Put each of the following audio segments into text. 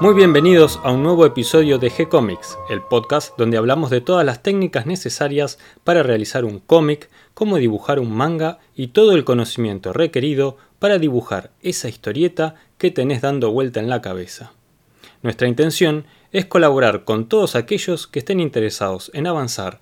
Muy bienvenidos a un nuevo episodio de G-Comics, el podcast donde hablamos de todas las técnicas necesarias para realizar un cómic, cómo dibujar un manga y todo el conocimiento requerido para dibujar esa historieta que tenés dando vuelta en la cabeza. Nuestra intención es colaborar con todos aquellos que estén interesados en avanzar,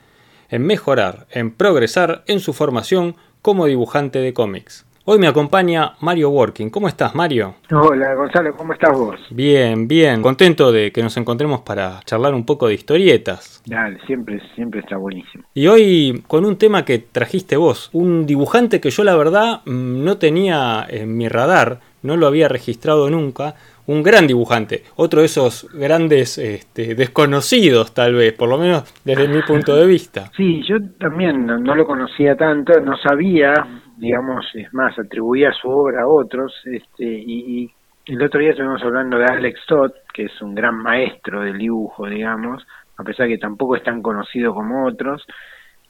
en mejorar, en progresar en su formación como dibujante de cómics. Hoy me acompaña Mario Working. ¿Cómo estás, Mario? Hola, Gonzalo, ¿cómo estás vos? Bien, bien. Contento de que nos encontremos para charlar un poco de historietas. Dale, siempre, siempre está buenísimo. Y hoy con un tema que trajiste vos, un dibujante que yo la verdad mm, no tenía en mi radar, no lo había registrado nunca, un gran dibujante, otro de esos grandes este, desconocidos tal vez, por lo menos desde mi punto de vista. Sí, yo también no, lo conocía tanto, no sabía, digamos, es más, atribuía su obra a otros, este, y, el otro día estuvimos hablando de Alex Todd, que es un gran maestro del dibujo, digamos, a pesar que tampoco es tan conocido como otros,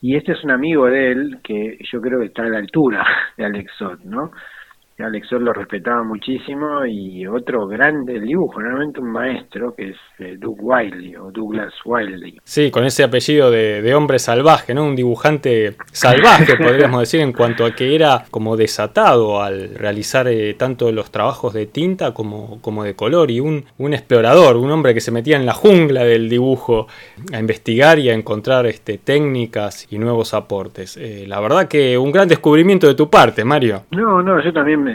y este es un amigo de él que yo creo que está a la altura de Alex Todd, ¿no? Alex lo respetaba muchísimo y otro grande del dibujo, realmente un maestro que es eh, Doug Wiley o Douglas Wiley. Sí, con ese apellido de, hombre salvaje, ¿no? Un dibujante salvaje, podríamos decir, en cuanto a que era como desatado al realizar eh, tanto los trabajos de tinta como, como de color y un, un, explorador, un hombre que se metía en la jungla del dibujo a investigar y a encontrar este, técnicas y nuevos aportes. Eh, la verdad que un gran descubrimiento de tu parte, Mario. No, no, yo también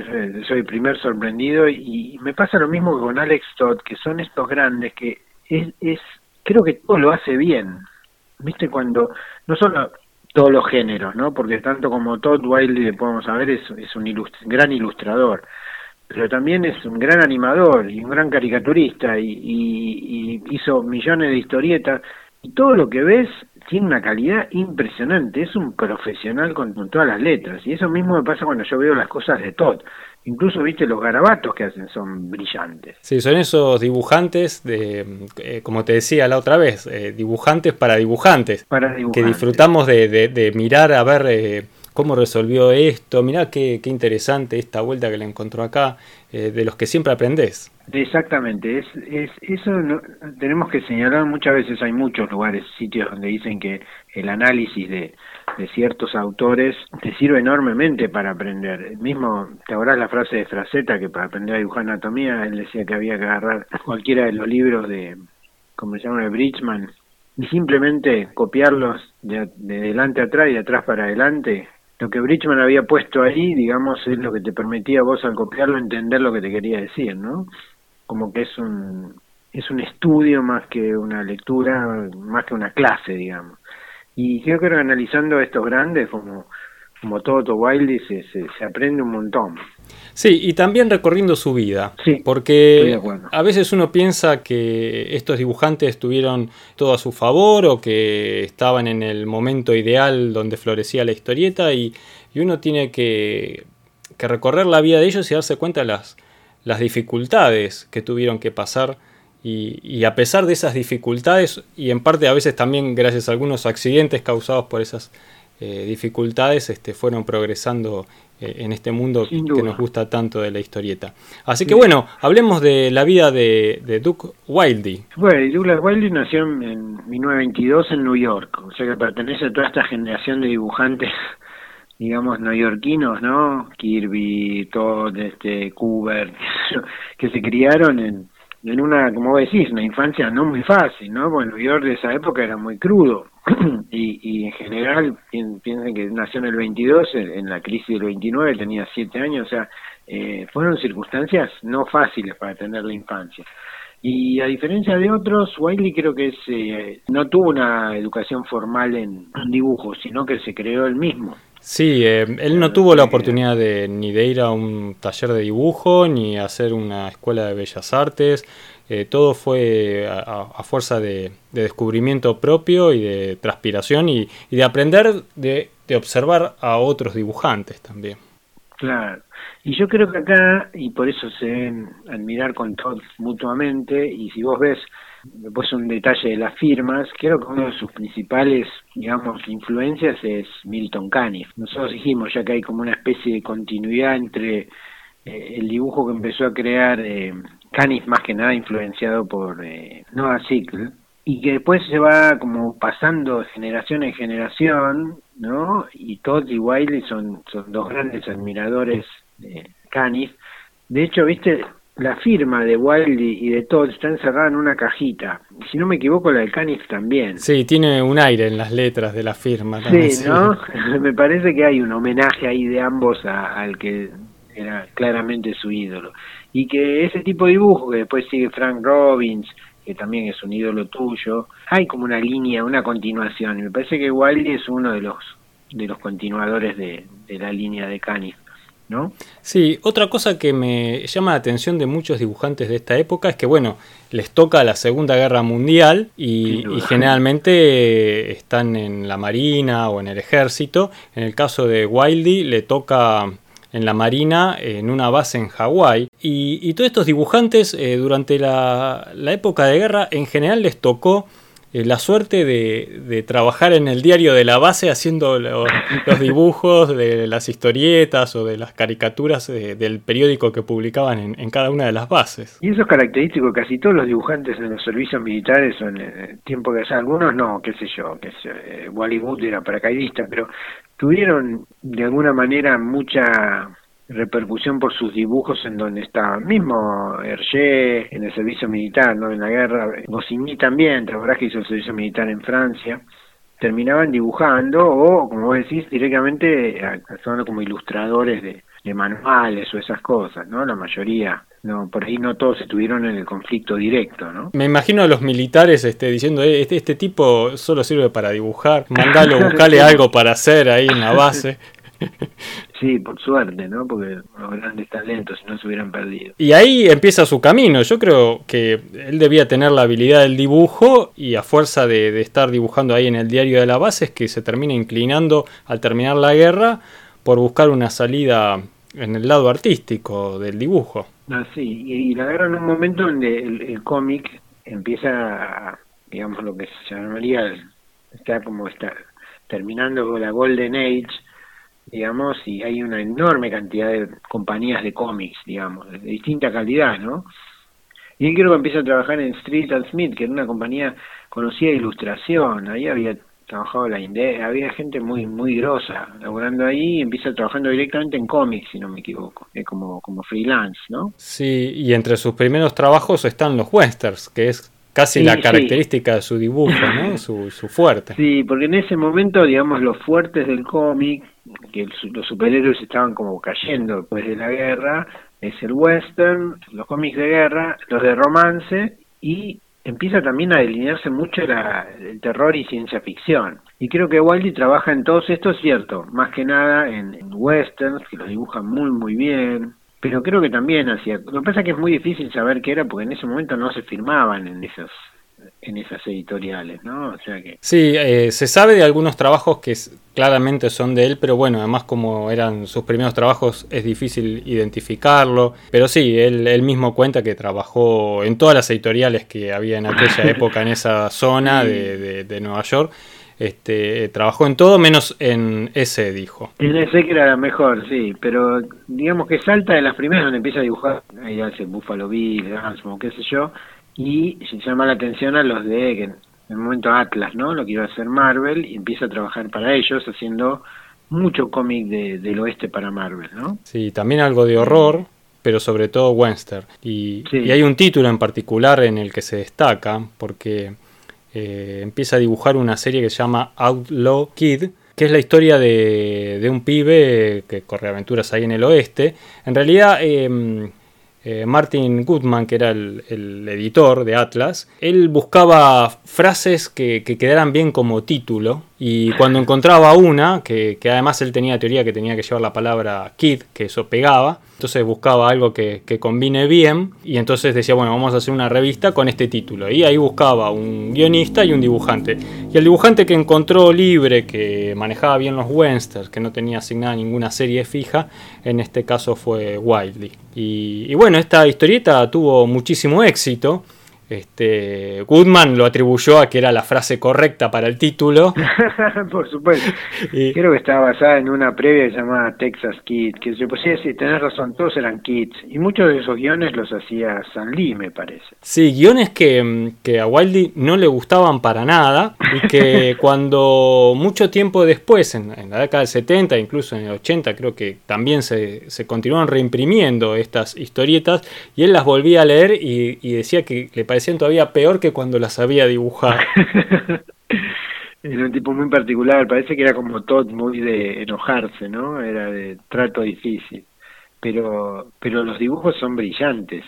soy el primer sorprendido y me pasa lo mismo que con Alex Todd, que son estos grandes que es, es creo que todo lo hace bien. ¿Viste? Cuando, no solo todos los géneros, ¿no? Porque tanto como Todd Wiley, podemos saber, es, un gran ilustrador, pero también es un gran animador y un gran caricaturista y, y hizo millones de historietas y todo lo que ves tiene una calidad impresionante, es un profesional con, todas las letras. Y eso mismo me pasa cuando yo veo las cosas de Todd. Incluso, viste, los garabatos que hacen son brillantes. Sí, son esos dibujantes, de, eh, como te decía la otra vez, eh, dibujantes para dibujantes. Para dibujantes. Que disfrutamos de, de, mirar a ver eh, cómo resolvió esto. Mirá qué, qué, interesante esta vuelta que le encontró acá, de los que siempre aprendes. Exactamente, es, es eso tenemos que señalar muchas veces hay muchos lugares, sitios donde dicen que el análisis de, ciertos autores te sirve enormemente para aprender. mismo, te acordás la frase de Fraceta que para aprender a dibujar anatomía él decía que había que agarrar cualquiera de los libros de, como se llama, de Bridgman y simplemente copiarlos de, de delante a atrás y de atrás para adelante lo que Bridgman había puesto ahí, digamos, es lo que te permitía vos al copiarlo entender lo que te quería decir, ¿no? como que es un es un estudio más que una lectura, más que una clase, digamos. Y creo que analizando estos grandes, como, como Toto Wiley, se, se, aprende un montón. Sí, y también recorriendo su vida. Sí, porque a veces uno piensa que estos dibujantes tuvieron todo a su favor o que estaban en el momento ideal donde florecía la historieta y, y uno tiene que, que recorrer la vida de ellos y darse cuenta de las las dificultades que tuvieron que pasar y, a pesar de esas dificultades y en parte a veces también gracias a algunos accidentes causados por esas eh, dificultades este, fueron progresando en este mundo que nos gusta tanto de la historieta. Así que bueno, hablemos de la vida de, de Duke Wildey. Bueno, Douglas Wildey nació en 1922 en New York, o sea que pertenece a toda esta generación de dibujantes digamos, neoyorquinos, ¿no? Kirby, Todd, este, Cooper, que se criaron en, en una, como decís, una infancia no muy fácil, ¿no? New York de esa época era muy crudo. y, y en general, piensen que nació en el 22, en la crisis del 29, tenía 7 años, o sea, eh, fueron circunstancias no fáciles para tener la infancia. Y a diferencia de otros, Wiley creo que eh, no tuvo una educación formal en dibujo, sino que se creó él mismo. Sí, eh, él no tuvo la oportunidad de, ni de ir a un taller de dibujo, ni hacer una escuela de bellas artes. Eh, todo fue a, fuerza de, descubrimiento propio y de transpiración y, de aprender de, observar a otros dibujantes también. Claro. Y yo creo que acá, y por eso se deben admirar con todos mutuamente, y si vos ves Después un detalle de las firmas, creo que uno de sus principales, digamos, influencias es Milton Caniff. Nosotros dijimos ya que hay como una especie de continuidad entre eh, el dibujo que empezó a crear eh, Canis más que nada influenciado por eh, Noah Sickle, y que después se va como pasando de generación en generación, ¿no? Y Todd y Wiley son, son dos grandes admiradores de Canis. De hecho, viste, la firma de Wiley y de Todd está encerrada en una cajita. Si no me equivoco, la de Canis también. Sí, tiene un aire en las letras de la firma. También, sí, ¿no? me parece que hay un homenaje ahí de ambos al que era claramente su ídolo. Y que ese tipo de dibujo que después sigue Frank Robbins, que también es un ídolo tuyo, hay como una línea, una continuación. Y me parece que Wiley es uno de los de los continuadores de, de la línea de Canis. ¿No? Sí, otra cosa que me llama la atención de muchos dibujantes de esta época es que, bueno, les toca la Segunda Guerra Mundial y, y, generalmente están en la Marina o en el ejército. En el caso de Wildy le toca en la Marina, en una base en Hawái. Y, todos estos dibujantes eh, durante la, época de guerra en general les tocó eh, la suerte de, trabajar en el diario de la base haciendo los, dibujos de las historietas o de las caricaturas eh, del periódico que publicaban en, cada una de las bases. Y eso es característico, casi todos los dibujantes en los servicios militares son en tiempo que algunos no, qué sé yo, que sé, Wally Wood era paracaidista, pero tuvieron de alguna manera mucha repercusión por sus dibujos en donde estaba mismo Hergé en el servicio militar, no en la guerra, Goscinny también, te que hizo el servicio militar en Francia, terminaban dibujando o, como vos decís, directamente actuando como ilustradores de, manuales o esas cosas, ¿no? La mayoría no, por ahí no todos estuvieron en el conflicto directo, ¿no? Me imagino a los militares este, diciendo, eh, este, este tipo solo sirve para dibujar, mandalo, buscale algo para hacer ahí en la base. Sí, por suerte, ¿no? Porque los grandes talentos no se hubieran perdido. Y ahí empieza su camino. Yo creo que él debía tener la habilidad del dibujo y a fuerza de, estar dibujando ahí en el diario de la base es que se termina inclinando al terminar la guerra por buscar una salida en el lado artístico del dibujo. Ah, sí, y, la guerra en un momento donde el, cómic empieza, digamos, lo que se llamaría, está como está terminando con la Golden Age, digamos, y hay una enorme cantidad de compañías de cómics, digamos, de distinta calidad, ¿no? Y él creo que empieza a trabajar en Street and Smith, que era una compañía conocida de ilustración, ahí había trabajado la Inde había gente muy muy grosa laborando ahí y empieza trabajando directamente en cómics, si no me equivoco, es como, como freelance, ¿no? Sí, y entre sus primeros trabajos están los westerns, que es casi la característica de su dibujo, ¿no? su, su fuerte. Sí, porque en ese momento, digamos, los fuertes del cómic que los superhéroes estaban como cayendo después de la guerra, es el western, los cómics de guerra, los de romance y empieza también a delinearse mucho el terror y ciencia ficción. Y creo que Wiley trabaja en todos estos, cierto, más que nada en, en westerns, que los dibujan muy muy bien, pero creo que también hacía... Lo que pasa es que es muy difícil saber qué era porque en ese momento no se firmaban en esos en esas editoriales, ¿no? O sea que... Sí, eh, se sabe de algunos trabajos que claramente son de él, pero bueno, además como eran sus primeros trabajos es difícil identificarlo, pero sí, él, él mismo cuenta que trabajó en todas las editoriales que había en aquella época en esa zona de, de, Nueva York. Este, trabajó en todo menos en ese, dijo. En ese que era la mejor, sí, pero digamos que salta de las primeras donde empieza a dibujar, ahí hace Buffalo Bill, Gunsmoke, qué sé yo, y se llama la atención a los de en el momento Atlas, ¿no? Lo que iba a hacer Marvel y empieza a trabajar para ellos haciendo mucho cómic de, del oeste para Marvel, ¿no? Sí, también algo de horror, pero sobre todo western. Y, y hay un título en particular en el que se destaca porque eh, empieza a dibujar una serie que se llama Outlaw Kid, que es la historia de, de un pibe que corre aventuras ahí en el oeste. En realidad, eh, eh, Martin Goodman, que era el, editor de Atlas, él buscaba frases que, quedaran bien como título y cuando encontraba una, que, además él tenía teoría que tenía que llevar la palabra kid, que eso pegaba, entonces buscaba algo que, combine bien y entonces decía, bueno, vamos a hacer una revista con este título. Y ahí buscaba un guionista y un dibujante. Y el dibujante que encontró libre, que manejaba bien los westerns, que no tenía asignada ninguna serie fija, en este caso fue Wildy. Y, y bueno, esta historieta tuvo muchísimo éxito. Este, Goodman lo atribuyó a que era la frase correcta para el título. Por supuesto. Creo que estaba basada en una previa llamada Texas Kids, que se podía decir, tenés razón, todos eran kids. Y muchos de esos guiones los hacía San Lee, me parece. Sí, guiones que, que a Wildy no le gustaban para nada y que cuando mucho tiempo después, en, la década del 70, incluso en el 80, creo que también se, se continuaron reimprimiendo estas historietas y él las volvía a leer y, y decía que le parecían todavía peor que cuando las había dibujado. era un tipo muy particular, parece que era como Todd muy de enojarse, ¿no? Era de trato difícil. Pero, pero los dibujos son brillantes.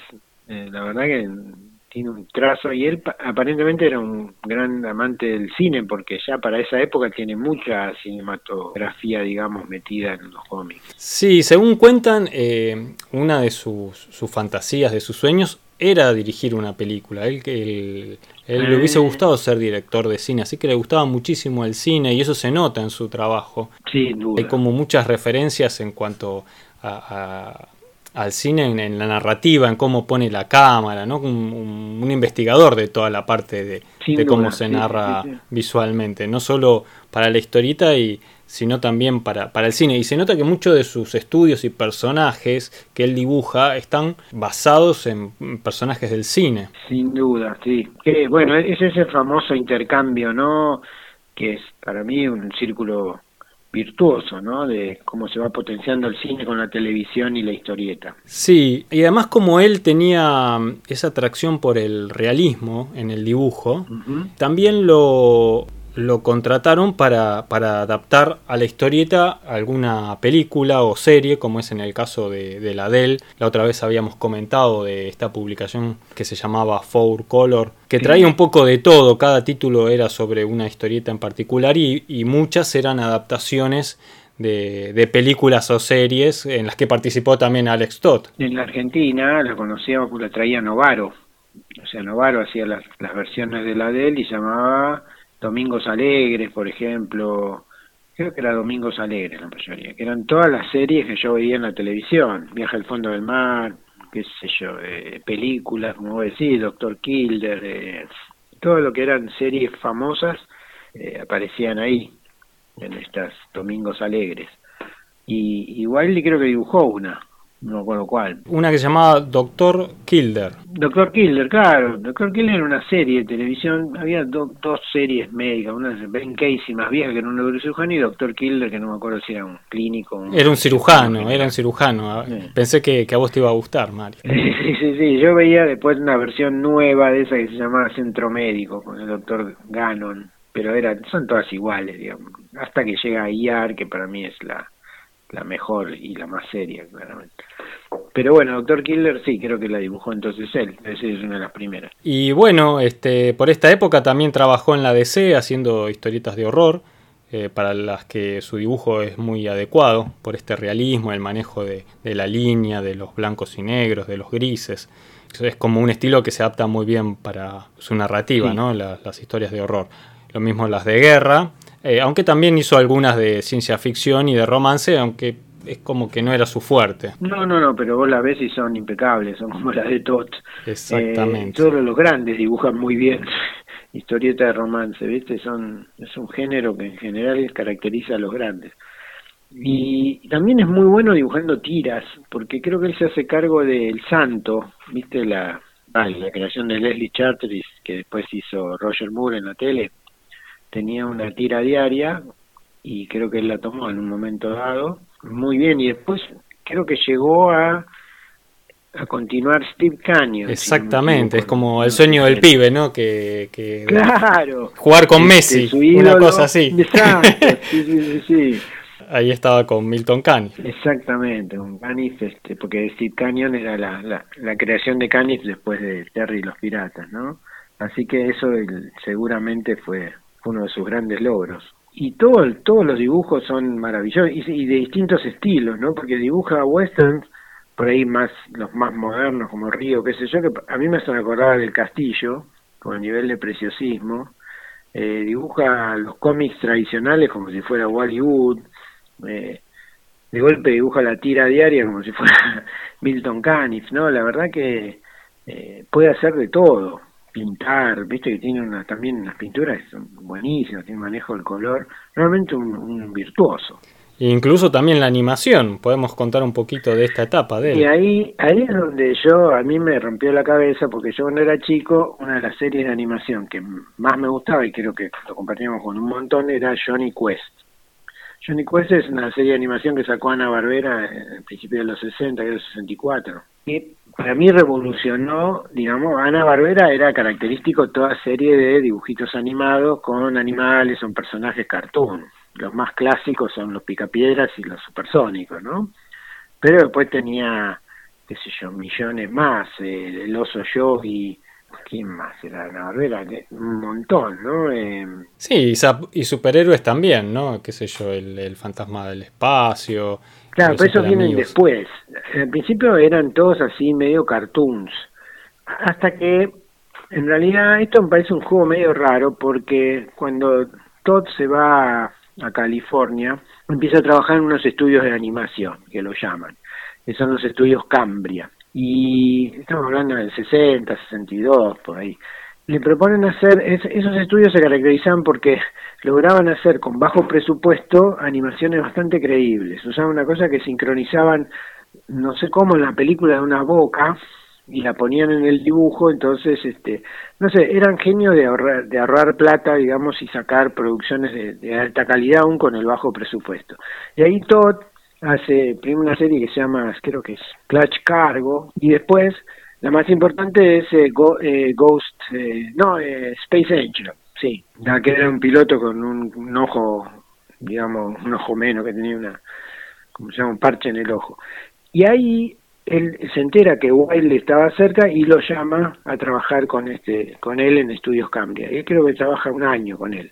Eh, la verdad que tiene un trazo y él aparentemente era un gran amante del cine porque ya para esa época tiene mucha cinematografía, digamos, metida en los cómics. Sí, según cuentan, eh, una de sus, sus fantasías, de sus sueños, era dirigir una película. Él, él, él le hubiese eh. gustado ser director de cine, así que le gustaba muchísimo el cine y eso se nota en su trabajo. Hay como muchas referencias en cuanto a, al cine en, la narrativa, en cómo pone la cámara, ¿no? Un, un investigador de toda la parte de, de cómo se narra visualmente, no solo para la historieta y sino también para, para el cine. Y se nota que muchos de sus estudios y personajes que él dibuja están basados en personajes del cine. Sin duda, sí. Que, bueno, es ese famoso intercambio, ¿no? Que es para mí un círculo virtuoso, ¿no? De cómo se va potenciando el cine con la televisión y la historieta. Sí, y además como él tenía esa atracción por el realismo en el dibujo, también lo lo contrataron para, para, adaptar a la historieta alguna película o serie, como es en el caso de, de, la Dell. La otra vez habíamos comentado de esta publicación que se llamaba Four Color, que traía un poco de todo. Cada título era sobre una historieta en particular y, y muchas eran adaptaciones de, de, películas o series en las que participó también Alex Todd. En la Argentina la conocíamos, la traía Novaro. O sea, Novaro hacía las, las versiones de la Dell y llamaba Domingos Alegres, por ejemplo, creo que era Domingos Alegres la mayoría, que eran todas las series que yo veía en la televisión, Viaje al fondo del mar, qué sé yo, eh, películas, como vos decís, Doctor Kilder, eh, todo lo que eran series famosas eh, aparecían ahí, en estas Domingos Alegres. Y, y Wiley creo que dibujó una, no me acuerdo cuál. Una que se llamaba Doctor Kilder. Doctor Kilder, claro. Doctor Kilder era una serie de televisión. Había dos series médicas. Una de Ben Casey, más vieja que era un neurocirujano, y Doctor Kilder, que no me acuerdo si era un clínico. era un cirujano, era un cirujano. Pensé que, a vos te iba a gustar, Mario. sí, sí, sí. Yo veía después una versión nueva de esa que se llamaba Centro Médico, con el doctor Gannon. Pero era, son todas iguales, digamos. Hasta que llega IAR, que para mí es la la mejor y la más seria, claramente. Pero bueno, Doctor Killer sí, creo que la dibujó entonces él, es una de las primeras. Y bueno, este, por esta época también trabajó en la DC haciendo historietas de horror, eh, para las que su dibujo es muy adecuado, por este realismo, el manejo de, la línea, de los blancos y negros, de los grises. Es como un estilo que se adapta muy bien para su narrativa, ¿no? las historias de horror. Lo mismo las de guerra, eh, aunque también hizo algunas de ciencia ficción y de romance, aunque es como que no era su fuerte. No, no, no, pero vos la ves y son impecables, son como las de Tot. Exactamente. Eh, todos los grandes dibujan muy bien historieta de romance, ¿viste? Son, es un género que en general caracteriza a los grandes. Y también es muy bueno dibujando tiras, porque creo que él se hace cargo del Santo, ¿viste? La, ah, la creación de Leslie Charteris, que después hizo Roger Moore en la tele tenía una tira diaria y creo que él la tomó en un momento dado muy bien y después creo que llegó a a continuar Steve Canyon. Exactamente, es como el sueño del pibe, ¿no? Que, claro. Jugar con este, Messi, una cosa así. Exacto, sí, sí, sí, Ahí estaba con Milton Caniff. Exactamente, con Caniff, este, porque Steve Canyon era la, la, la creación de Caniff después de Terry y los Piratas, ¿no? Así que eso seguramente fue uno de sus grandes logros. Y todo, todos los dibujos son maravillosos y, de distintos estilos, ¿no? Porque dibuja westerns, por ahí más los más modernos como Río, qué sé yo, que a mí me hacen acordar del Castillo, con el nivel de preciosismo. Eh, dibuja los cómics tradicionales como si fuera Wally Wood. Eh, de golpe dibuja la tira diaria como si fuera Milton Caniff, ¿no? La verdad que eh, puede hacer de todo pintar, viste que tiene una, también unas pinturas buenísimas, tiene manejo del color, realmente un, virtuoso. Incluso también la animación, podemos contar un poquito de esta etapa de él. Y ahí, ahí es donde yo, a mí me rompió la cabeza, porque yo cuando era chico, una de las series de animación que más me gustaba, y creo que lo compartíamos con un montón, era Johnny Quest. Johnny Quest es una serie de animación que sacó Ana Barbera en principio de los 60, que era el 64. Y para mí revolucionó, digamos, Ana Barbera era característico toda serie de dibujitos animados con animales, son personajes cartoon. Los más clásicos son los picapiedras y los supersónicos, ¿no? Pero después tenía, qué sé yo, millones más, eh, el oso yogi, ¿quién más era Ana Barbera? Un montón, ¿no? Eh, sí, y, superhéroes también, ¿no? Qué sé yo, el fantasma del espacio, Claro, pero eso vienen después. Al principio eran todos así medio cartoons. Hasta que, en realidad, esto me parece un juego medio raro porque cuando Todd se va a California, empieza a trabajar en unos estudios de animación, que lo llaman, que son los estudios Cambria. Y estamos hablando del 60, 62, por ahí le proponen hacer, esos estudios se caracterizaban porque lograban hacer con bajo presupuesto animaciones bastante creíbles. Usaban una cosa que sincronizaban, no sé cómo, en la película de una boca y la ponían en el dibujo, entonces, este, no sé, eran genios de ahorrar, de ahorrar plata, digamos, y sacar producciones de, alta calidad aún con el bajo presupuesto. Y ahí Todd hace primero una serie que se llama, creo que es Clutch Cargo, y después la más importante es eh, eh, Ghost, eh, no, Space Angel, sí, que era un piloto con un, ojo, digamos, un ojo menos, que tenía una, como se llama, un parche en el ojo. Y ahí él se entera que Wilde estaba cerca y lo llama a trabajar con este con él en Estudios Cambria. Y creo que trabaja un año con él,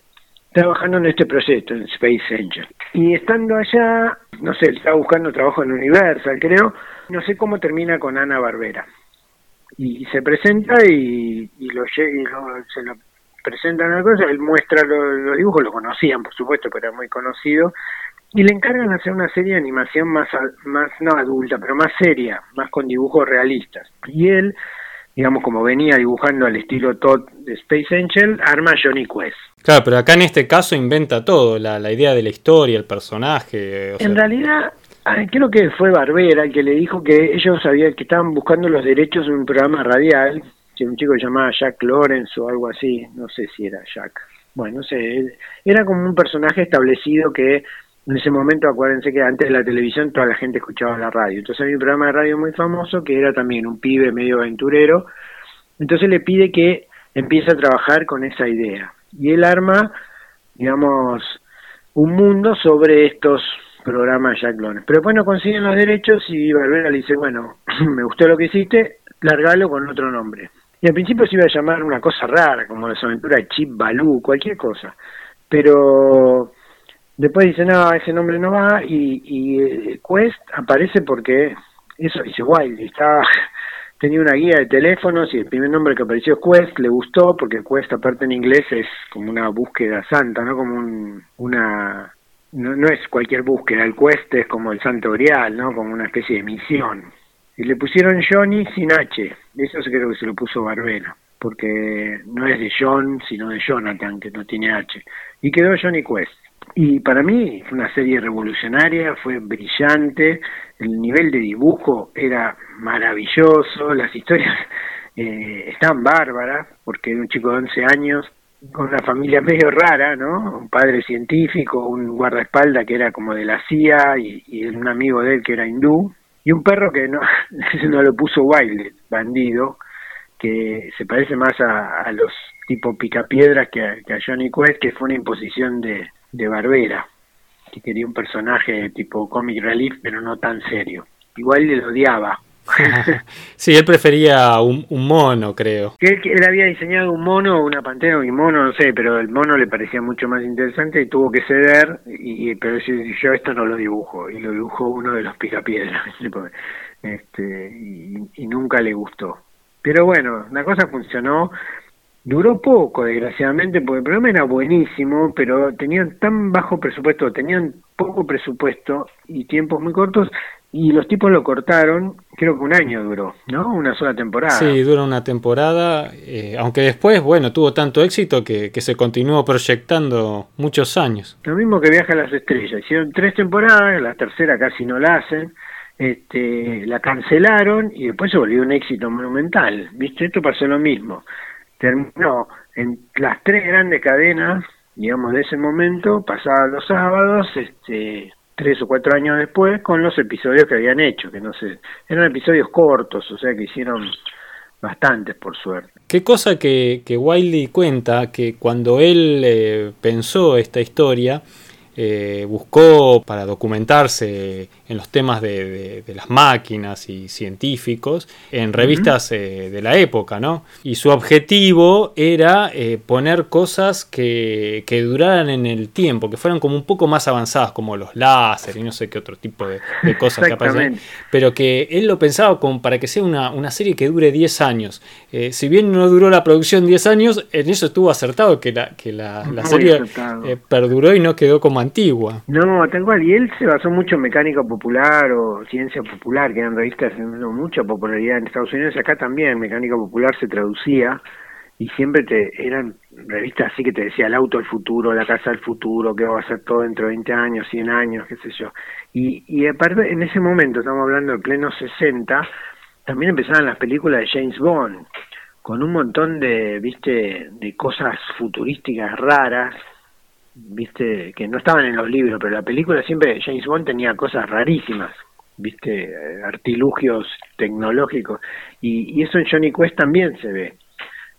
trabajando en este proyecto, en Space Angel. Y estando allá, no sé, él estaba buscando trabajo en Universal, creo, no sé cómo termina con Ana Barbera y, se presenta y, lo, y se lo presentan a cosa, él muestra los, dibujos, lo conocían por supuesto, pero era muy conocido, y le encargan hacer una serie de animación más, más no adulta, pero más seria, más con dibujos realistas. Y él, digamos, como venía dibujando al estilo Todd de Space Angel, arma Johnny Quest. Claro, pero acá en este caso inventa todo, la, la idea de la historia, el personaje. en realidad, creo que fue Barbera el que le dijo que ellos sabían que estaban buscando los derechos de un programa radial, que un chico llamaba Jack Lawrence o algo así, no sé si era Jack. Bueno, no sé, era como un personaje establecido que en ese momento, acuérdense que antes de la televisión toda la gente escuchaba la radio. Entonces había un programa de radio muy famoso que era también un pibe medio aventurero. Entonces le pide que empiece a trabajar con esa idea. Y él arma, digamos, un mundo sobre estos programa Jack Lawrence. Pero después no consiguen los derechos y Barbera le dice, bueno, me gustó lo que hiciste, largalo con otro nombre. Y al principio se iba a llamar una cosa rara, como las aventuras Chip Baloo, cualquier cosa. Pero después dice, no, ese nombre no va, y, y eh, Quest aparece porque, eso dice Wild, estaba, tenía una guía de teléfonos y el primer nombre que apareció es Quest, le gustó, porque Quest aparte en inglés es como una búsqueda santa, ¿no? Como un, una no, no es cualquier búsqueda, el quest es como el santo grial, ¿no? Como una especie de misión. Y le pusieron Johnny sin H, eso creo que se lo puso Barbera, porque no es de John, sino de Jonathan, que no tiene H. Y quedó Johnny Quest. Y para mí fue una serie revolucionaria, fue brillante, el nivel de dibujo era maravilloso, las historias eh, están bárbaras, porque era un chico de 11 años con una familia medio rara, ¿no? Un padre científico, un guardaespaldas que era como de la CIA y, un amigo de él que era hindú, y un perro que no, no lo puso Wilde, bandido, que se parece más a, los tipo picapiedras que a, que a Johnny Quest, que fue una imposición de, de Barbera, que quería un personaje tipo comic relief, pero no tan serio. Igual le odiaba, sí, él prefería un, mono, creo. Que él, había diseñado un mono una pantera un mono, no sé, pero el mono le parecía mucho más interesante y tuvo que ceder, y, pero yo esto no lo dibujo, y lo dibujó uno de los picapiedras, este, y, y nunca le gustó. Pero bueno, la cosa funcionó, Duró poco, desgraciadamente, porque el programa era buenísimo, pero tenían tan bajo presupuesto, tenían poco presupuesto y tiempos muy cortos, y los tipos lo cortaron, creo que un año duró, ¿no? Una sola temporada. Sí, dura una temporada, eh, aunque después, bueno, tuvo tanto éxito que, que, se continuó proyectando muchos años. Lo mismo que Viaja a las Estrellas, hicieron tres temporadas, la tercera casi no la hacen, este, la cancelaron y después se volvió un éxito monumental, ¿viste? Esto pasó lo mismo terminó en las tres grandes cadenas, digamos, de ese momento, pasaban los sábados, este, tres o cuatro años después, con los episodios que habían hecho, que no sé, eran episodios cortos, o sea que hicieron bastantes por suerte. Qué cosa que, que Wiley cuenta, que cuando él eh, pensó esta historia, eh, buscó para documentarse en los temas de, las máquinas y científicos en revistas eh, de la época, ¿no? Y su objetivo era eh, poner cosas que, que, duraran en el tiempo, que fueran como un poco más avanzadas, como los láser y no sé qué otro tipo de, cosas que aparecen, pero que él lo pensaba como para que sea una, una serie que dure 10 años. si bien no duró la producción 10 años, en eso estuvo acertado que la, que la, la serie perduró y no quedó como antigua. No, tal cual. Y él se basó mucho en mecánica popular o ciencia popular, que eran revistas teniendo mucha popularidad en Estados Unidos. Acá también mecánica popular se traducía y siempre te eran revistas así que te decía el auto del futuro, la casa del futuro, que va a ser todo dentro de 20 años, 100 años, qué sé yo. Y, y aparte, en ese momento, estamos hablando de pleno 60, también empezaban las películas de James Bond, con un montón de, viste, de cosas futurísticas raras, viste, que no estaban en los libros, pero la película siempre James Bond tenía cosas rarísimas, viste, eh, artilugios tecnológicos, y, eso en Johnny Quest también se ve.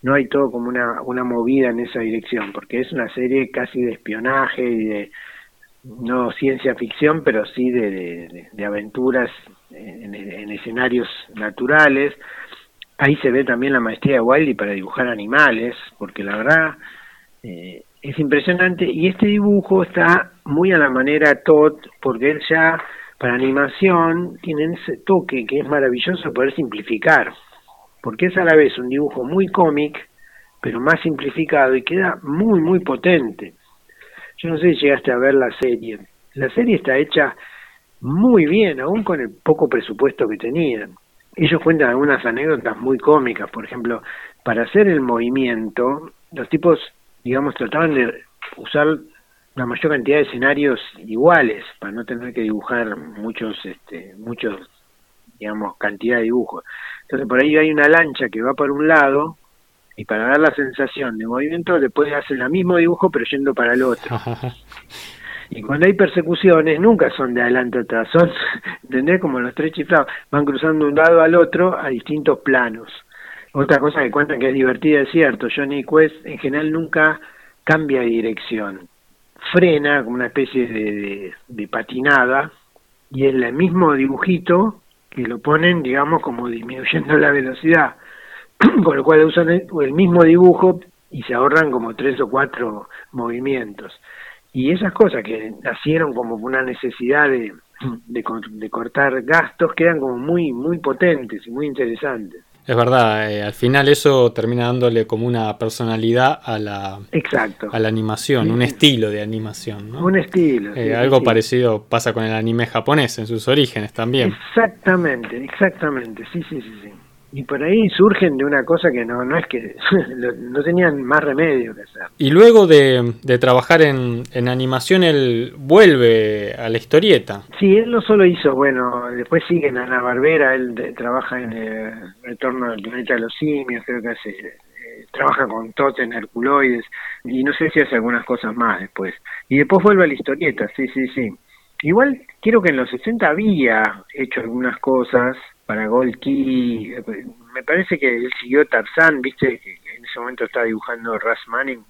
No hay todo como una, una movida en esa dirección, porque es una serie casi de espionaje y de, no ciencia ficción, pero sí de, de, aventuras en, en, escenarios naturales. Ahí se ve también la maestría de Wiley para dibujar animales, porque la verdad eh, es impresionante. Y este dibujo está muy a la manera Todd porque él ya para animación tiene ese toque que es maravilloso poder simplificar. Porque es a la vez un dibujo muy cómic pero más simplificado y queda muy muy potente. Yo no sé si llegaste a ver la serie. La serie está hecha muy bien aún con el poco presupuesto que tenían ellos cuentan algunas anécdotas muy cómicas por ejemplo para hacer el movimiento los tipos digamos, trataban de usar la mayor cantidad de escenarios iguales para no tener que dibujar muchos, este, muchos, digamos, cantidad de dibujos. Entonces por ahí hay una lancha que va por un lado y para dar la sensación de movimiento le puede hacer el mismo dibujo pero yendo para el otro. Y cuando hay persecuciones, nunca son de adelante atrás, son, ¿entendés? Como los tres chiflados, van cruzando un lado al otro a distintos planos. Otra cosa que cuentan que es divertida es cierto, Johnny Quest en general nunca cambia de dirección, frena como una especie de, de, patinada y es el mismo dibujito que lo ponen, digamos, como disminuyendo la velocidad, con lo cual usan el, mismo dibujo y se ahorran como tres o cuatro movimientos. Y esas cosas que nacieron como una necesidad de, de, de cortar gastos quedan como muy, muy potentes y muy interesantes. Es verdad, eh, al final eso termina dándole como una personalidad a la, Exacto. A la animación, un estilo de animación. ¿no? Un estilo. Eh, algo parecido pasa con el anime japonés en sus orígenes también. Exactamente, exactamente, sí, sí, sí. sí y por ahí surgen de una cosa que no, no es que no tenían más remedio que hacer. Y luego de, de trabajar en, en, animación, él vuelve a la historieta. Sí, él no solo hizo, bueno, después sigue en Ana Barbera, él trabaja en el Retorno del Planeta de los Simios, creo que hace, eh, trabaja con Totem, Herculoides, y no sé si hace algunas cosas más después. Y después vuelve a la historieta, sí, sí, sí. Igual quiero que en los 60 había hecho algunas cosas, para Gold Key. Me parece que él siguió Tarzán, viste, que en ese momento estaba dibujando Ras Manning,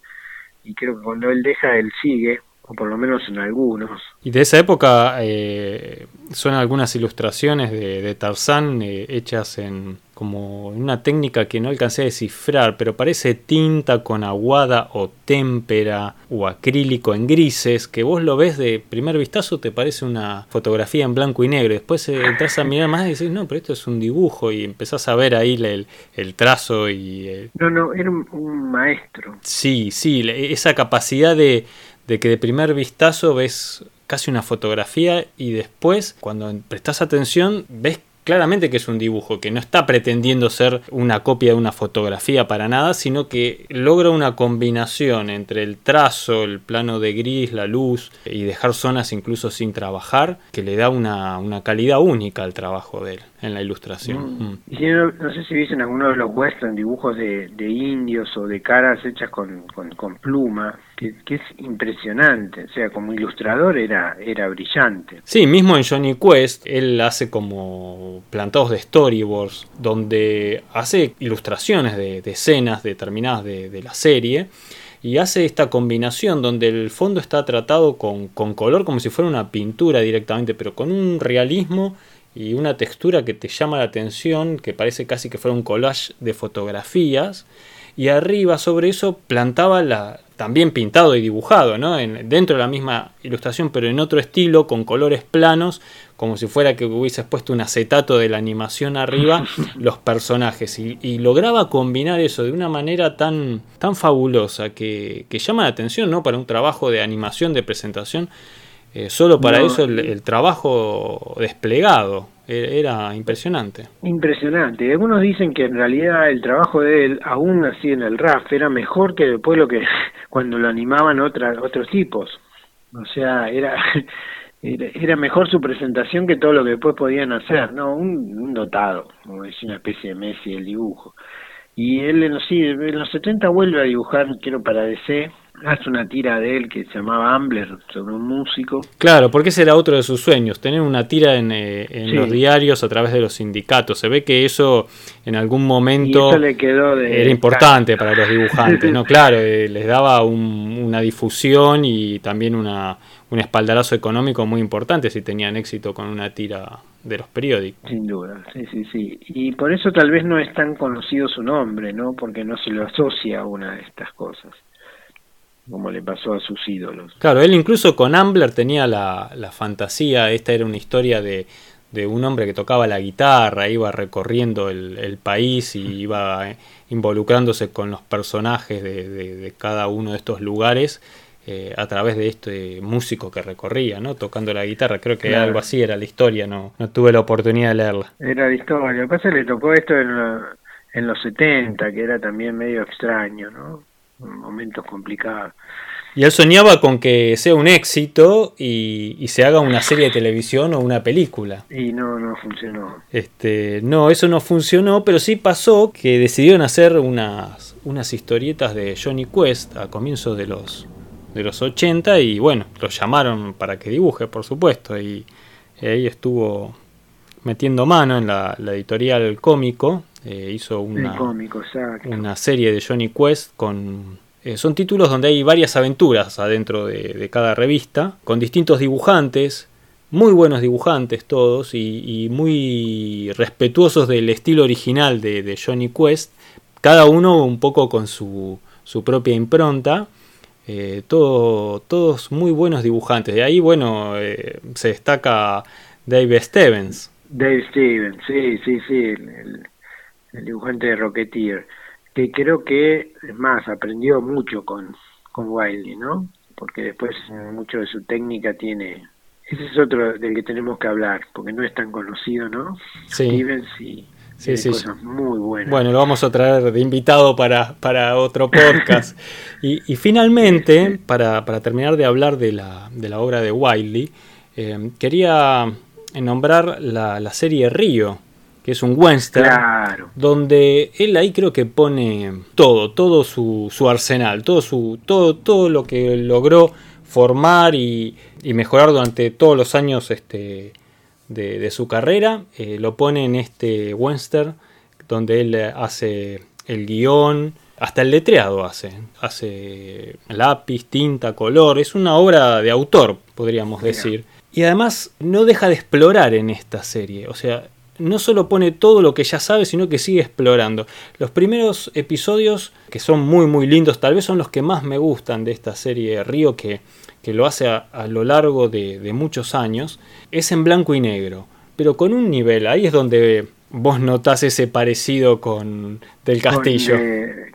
y creo que cuando él deja, él sigue, o por lo menos en algunos. Y de esa época eh, son algunas ilustraciones de, de Tarzán eh, hechas en como una técnica que no alcancé a descifrar, pero parece tinta con aguada o témpera o acrílico en grises, que vos lo ves de primer vistazo, te parece una fotografía en blanco y negro. Después eh, entras a mirar más y dices, no, pero esto es un dibujo y empezás a ver ahí el, el trazo y... No, no, era un, un maestro. Sí, sí, esa capacidad de, de que de primer vistazo ves casi una fotografía y después cuando prestas atención ves claramente que es un dibujo, que no está pretendiendo ser una copia de una fotografía para nada, sino que logra una combinación entre el trazo, el plano de gris, la luz y dejar zonas incluso sin trabajar, que le da una, una calidad única al trabajo de él en la ilustración. Mm. Y no, no, sé si viste alguno de los western dibujos de, de indios o de caras hechas con, con, con pluma, que, que, es impresionante, o sea, como ilustrador era, era brillante. Sí, mismo en Johnny Quest, él hace como plantados de storyboards, donde hace ilustraciones de, de escenas determinadas de, de la serie y hace esta combinación donde el fondo está tratado con, con, color como si fuera una pintura directamente, pero con un realismo y una textura que te llama la atención, que parece casi que fuera un collage de fotografías. Y arriba sobre eso plantaba la, también pintado y dibujado, ¿no? En, dentro de la misma ilustración, pero en otro estilo, con colores planos, como si fuera que hubieses puesto un acetato de la animación arriba, los personajes. Y, y lograba combinar eso de una manera tan, tan fabulosa que, que, llama la atención, ¿no? Para un trabajo de animación, de presentación. Eh, solo para no, eso el, el, trabajo desplegado era impresionante. Impresionante. Algunos dicen que en realidad el trabajo de él, aún así en el RAF, era mejor que después lo que cuando lo animaban otra, otros tipos. O sea, era, era mejor su presentación que todo lo que después podían hacer. No, un, un dotado, como decía una especie de Messi el dibujo. Y él en los, sí, en los 70 vuelve a dibujar, quiero para DC, hace una tira de él que se llamaba Ambler sobre un músico. Claro, porque ese era otro de sus sueños, tener una tira en, eh, en sí. los diarios a través de los sindicatos. Se ve que eso en algún momento le quedó de era importante para los dibujantes, ¿no? Claro, eh, les daba un, una difusión y también una, un espaldarazo económico muy importante si tenían éxito con una tira de los periódicos. Sin duda, sí, sí, sí. Y por eso tal vez no es tan conocido su nombre, ¿no? Porque no se lo asocia a una de estas cosas como le pasó a sus ídolos. Claro, él incluso con Ambler tenía la, la fantasía, esta era una historia de, de, un hombre que tocaba la guitarra, iba recorriendo el, el país y iba eh, involucrándose con los personajes de, de, de, cada uno de estos lugares eh, a través de este músico que recorría, ¿no? Tocando la guitarra, creo que claro. algo así era la historia, no, no tuve la oportunidad de leerla. Era la historia, lo que pasa es que le tocó esto en, en los 70, que era también medio extraño, ¿no? Momentos complicados. Y él soñaba con que sea un éxito y, y, se haga una serie de televisión o una película. Y no, no funcionó. Este, no, eso no funcionó, pero sí pasó que decidieron hacer unas, unas historietas de Johnny Quest a comienzos de los, de los 80 y bueno, lo llamaron para que dibuje, por supuesto. Y, y ahí estuvo metiendo mano en la, la editorial cómico eh, hizo una, cómico, una serie de Johnny Quest con... Eh, son títulos donde hay varias aventuras adentro de, de, cada revista, con distintos dibujantes, muy buenos dibujantes todos y, y muy respetuosos del estilo original de, de, Johnny Quest, cada uno un poco con su, su propia impronta. Eh, todo, todos muy buenos dibujantes. De ahí, bueno, eh, se destaca Dave Stevens. Dave Stevens, sí, sí, sí. El, el el dibujante de Rocketeer, que creo que, es más, aprendió mucho con, con Wiley, ¿no? Porque después mucho de su técnica tiene... Ese es otro del que tenemos que hablar, porque no es tan conocido, ¿no? Sí. Stevens y sí, sí. cosas muy buenas. Bueno, lo vamos a traer de invitado para, para otro podcast. y, y, finalmente, para, para, terminar de hablar de la, de la obra de Wiley, eh, quería nombrar la, la serie Río, que es un western, claro. donde él ahí creo que pone todo, todo su, su, arsenal, todo, su, todo, todo lo que logró formar y, y mejorar durante todos los años este, de, de su carrera, eh, lo pone en este western, donde él hace el guion, hasta el letreado hace, hace lápiz, tinta, color, es una obra de autor, podríamos decir. Y además no deja de explorar en esta serie, o sea, no solo pone todo lo que ya sabe, sino que sigue explorando. Los primeros episodios, que son muy muy lindos, tal vez son los que más me gustan de esta serie Río, que, que lo hace a, lo largo de, de, muchos años, es en blanco y negro, pero con un nivel, ahí es donde vos notás ese parecido con Del Castillo.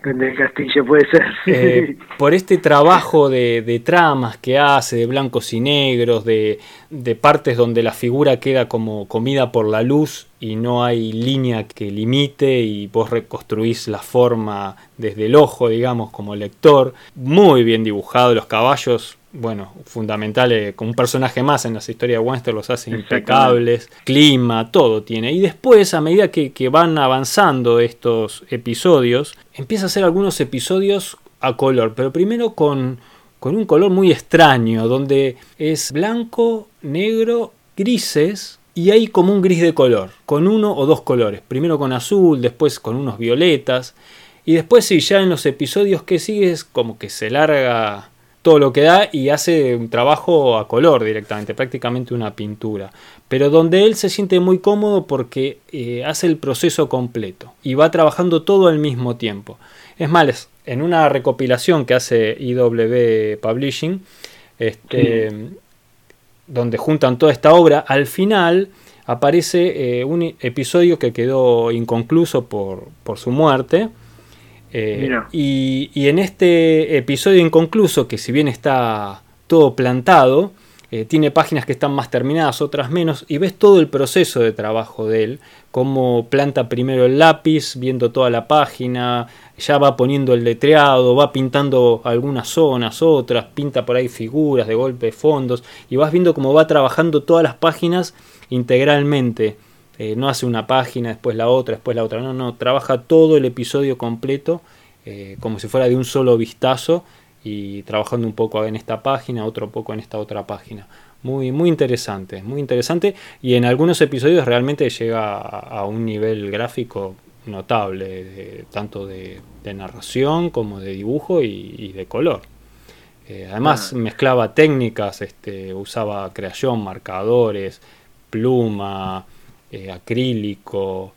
Con, Del Castillo puede ser. Eh, por este trabajo de, de, tramas que hace, de blancos y negros, de, de, partes donde la figura queda como comida por la luz y no hay línea que limite y vos reconstruís la forma desde el ojo, digamos, como lector. Muy bien dibujado, los caballos bueno, fundamentales, como un personaje más en las historias de Western, los hace impecables, clima, todo tiene. Y después, a medida que, van avanzando estos episodios, empieza a hacer algunos episodios a color, pero primero con, con un color muy extraño, donde es blanco, negro, grises, y hay como un gris de color, con uno o dos colores. Primero con azul, después con unos violetas. Y después sí, ya en los episodios que sigues como que se larga todo lo que da y hace un trabajo a color directamente, prácticamente una pintura. Pero donde él se siente muy cómodo porque eh, hace el proceso completo y va trabajando todo al mismo tiempo. Es más, en una recopilación que hace IW Publishing, este, donde juntan toda esta obra, al final aparece eh, un episodio que quedó inconcluso por, por su muerte eh, y, en este episodio inconcluso, que si bien está todo plantado, eh, tiene páginas que están más terminadas, otras menos, y ves todo el proceso de trabajo de él, cómo planta primero el lápiz, viendo toda la página, ya va poniendo el letreado, va pintando algunas zonas, otras, pinta por ahí figuras de golpe, fondos, y vas viendo cómo va trabajando todas las páginas integralmente. Eh, no hace una página, después la otra, después la otra, no, no, trabaja todo el episodio completo eh, como si fuera de un solo vistazo y trabajando un poco en esta página, otro poco en esta otra página. Muy, muy interesante, muy interesante y en algunos episodios realmente llega a, un nivel gráfico notable, tanto de, narración como de dibujo y, de color. Eh, además mezclaba técnicas, este, usaba creación, marcadores, pluma, eh, acrílico,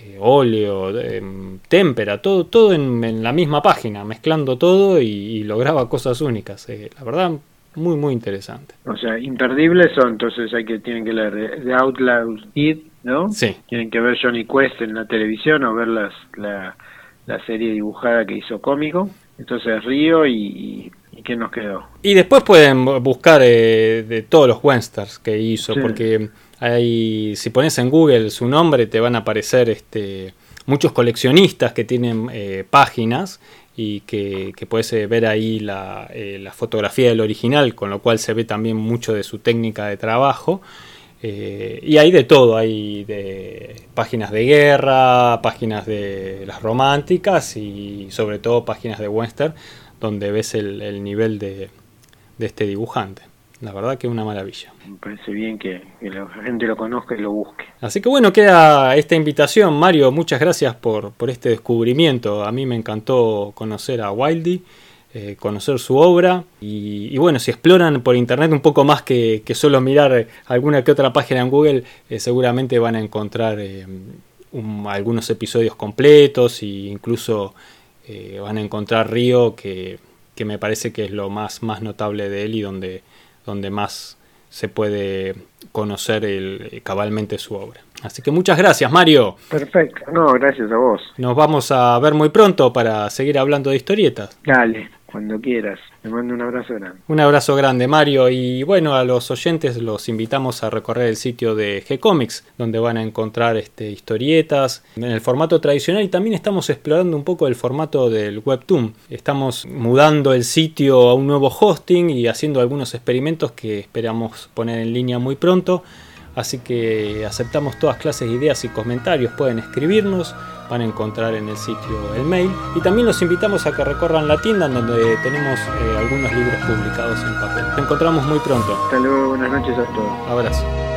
eh, óleo, em, témpera, todo, todo en, la misma página, mezclando todo y, lograba cosas únicas. Eh, la verdad, muy, muy interesante. O sea, imperdibles son, entonces hay que, tienen que leer The Outlaw Kid, ¿no? Sí. Tienen que ver Johnny Quest en la televisión o ver las, la, la serie dibujada que hizo cómico. Entonces Río y, y ¿qué nos quedó? Y después pueden buscar de todos los westerns que hizo, porque si pones en Google su nombre, te van a aparecer este, muchos coleccionistas que tienen eh, páginas y que, puedes eh, ver ahí eh, la, fotografía del original, con lo cual se ve también mucho de su técnica de trabajo. y hay de todo, hay páginas de guerra, páginas de las románticas y sobre todo páginas de western, donde ves el, nivel de este dibujante. La verdad que es una maravilla. Me parece bien que, la gente lo conozca y lo busque. Así que bueno, queda esta invitación. Mario, muchas gracias por, por este descubrimiento. A mí me encantó conocer a Wildy, eh, conocer su obra. Y, bueno, si exploran por internet un poco más que, solo mirar alguna que otra página en Google, eh, seguramente van a encontrar eh, algunos episodios completos e incluso van a encontrar Río, que, que me parece que es lo más, más notable de él y donde donde más se puede conocer el, cabalmente su obra. Así que muchas gracias, Mario. Perfecto, no, gracias a vos. Nos vamos a ver muy pronto para seguir hablando de historietas. Dale. Cuando quieras. Te mando un abrazo grande. Un abrazo grande, Mario. Y bueno, a los oyentes los invitamos a recorrer el sitio de G-Comics, donde van a encontrar este, historietas en el formato tradicional y también estamos explorando un poco el formato del Webtoon. Estamos mudando el sitio a un nuevo hosting y haciendo algunos experimentos que esperamos poner en línea muy pronto. Así que aceptamos todas clases de ideas y comentarios. Pueden escribirnos, van a encontrar en el sitio el mail. Y también los invitamos a que recorran la tienda donde tenemos eh, algunos libros publicados en papel. Nos encontramos muy pronto. Hasta luego, buenas noches a todos. Abrazo.